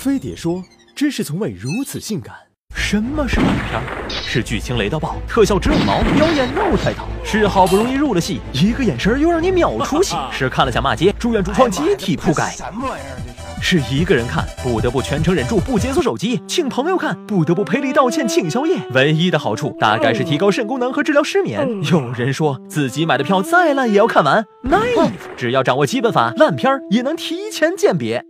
飞碟说：“知识从未如此性感。”什么是烂片？是剧情雷到爆，特效直五毛，表演 no 太套。是好不容易入了戏，一个眼神又让你秒出戏。是看了想骂街，住院主创集体铺盖。什么玩意儿？这是。是一个人看，不得不全程忍住不解锁手机；请朋友看，不得不赔礼道歉请宵夜。唯一的好处大概是提高肾功能和治疗失眠。有人说自己买的票再烂也要看完，naive。只要掌握基本法，烂片也能提前鉴别。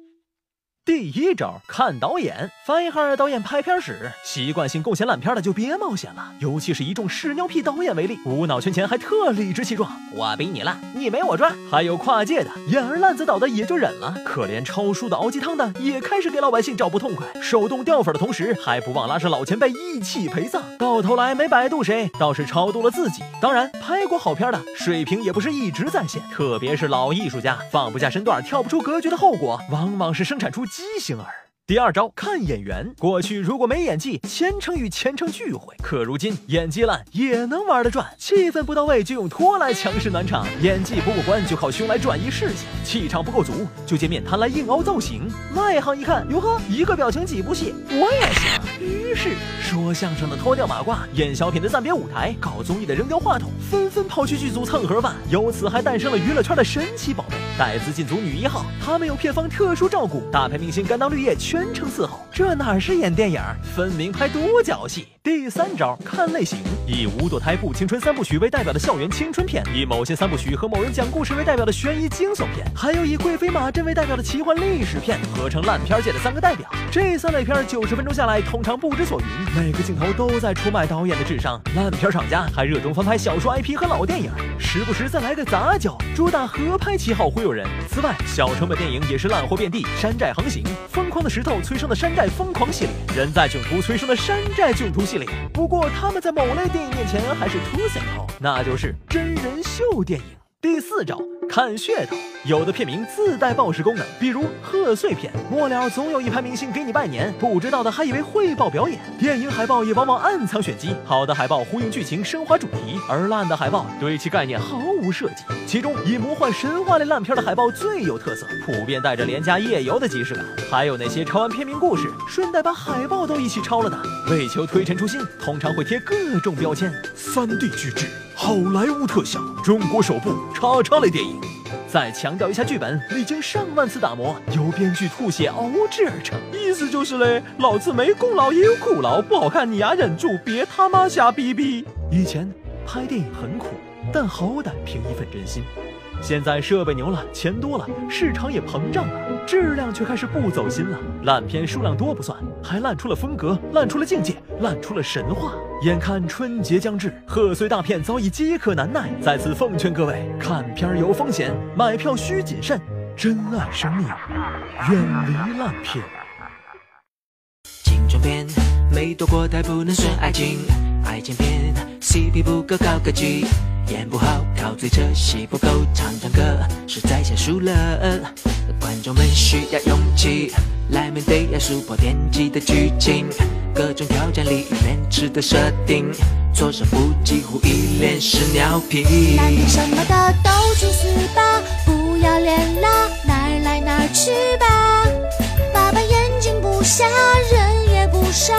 第一招看导演，翻一下导演拍片史，习惯性贡献烂片的就别冒险了。尤其是一众屎尿屁导演为例，无脑圈钱还特理直气壮，我比你烂，你没我赚。还有跨界的，演而烂子倒的也就忍了，可怜抄书的熬鸡汤的也开始给老百姓找不痛快，手动掉粉的同时还不忘拉上老前辈一起陪葬，到头来没百度谁，倒是超度了自己。当然，拍过好片的水平也不是一直在线，特别是老艺术家，放不下身段，跳不出格局的后果，往往是生产出。畸形儿。第二招看演员，过去如果没演技，虔诚与虔诚聚会；可如今演技烂也能玩得转，气氛不到位就用拖来强势暖场，演技不过关就靠胸来转移视线，气场不够足就借面瘫来硬凹造型。外行一看，哟呵，一个表情几部戏，我也行。于是说相声的脱掉马褂，演小品的暂别舞台，搞综艺的扔掉话筒，纷纷跑去剧组蹭盒饭。由此还诞生了娱乐圈的神奇宝贝——带资进组女一号，他们有片方特殊照顾，大牌明星甘当绿叶全。程伺候，这哪是演电影，分明拍独角戏。第三招看类型，以无堕胎不青春三部曲为代表的校园青春片，以某些三部曲和某人讲故事为代表的悬疑惊悚片，还有以贵妃马珍为代表的奇幻历史片，合成烂片界的三个代表。这三类片九十分钟下来，通常不知所云，每个镜头都在出卖导演的智商。烂片厂家还热衷翻拍小说 IP 和老电影，时不时再来个杂交，主打合拍旗号忽悠人。此外，小成本电影也是烂货遍地，山寨横行，疯狂的石头。催生的山寨疯狂系列，人在囧途催生的山寨囧途系列。不过他们在某类电影面前还是凸显了那就是真人秀电影。第四招。看噱头，有的片名自带报时功能，比如贺岁片，末了总有一排明星给你拜年，不知道的还以为汇报表演。电影海报也往往暗藏玄机，好的海报呼应剧情，升华主题，而烂的海报对其概念毫无设计。其中以魔幻神话类烂片的海报最有特色，普遍带着廉价夜游的即视感。还有那些抄完片名故事，顺带把海报都一起抄了的，为求推陈出新，通常会贴各种标签。三 D 巨制。好莱坞特效，中国首部叉叉类电影。再强调一下，剧本历经上万次打磨，由编剧吐血熬制而成。意思就是嘞，老子没功劳也有苦劳，不好看你丫忍住，别他妈瞎逼逼。以前拍电影很苦，但好歹凭一份真心。现在设备牛了，钱多了，市场也膨胀了，质量却开始不走心了。烂片数量多不算，还烂出了风格，烂出了境界，烂出了神话。眼看春节将至，贺岁大片早已饥渴难耐，在此奉劝各位，看片有风险，买票需谨慎，珍爱生命，远离烂片。青春片没躲过，太不能算爱情，爱情片 CP 不够高科技。演不好靠嘴扯，戏不够唱唱歌，实在想输了。观众们需要勇气来面对要突破天际的剧情，各种挑战里面值的设定，措手不及，乎一脸是尿屁。男女什么的都去死吧，不要脸啦，哪儿来哪儿去吧。爸爸眼睛不瞎，人也不傻，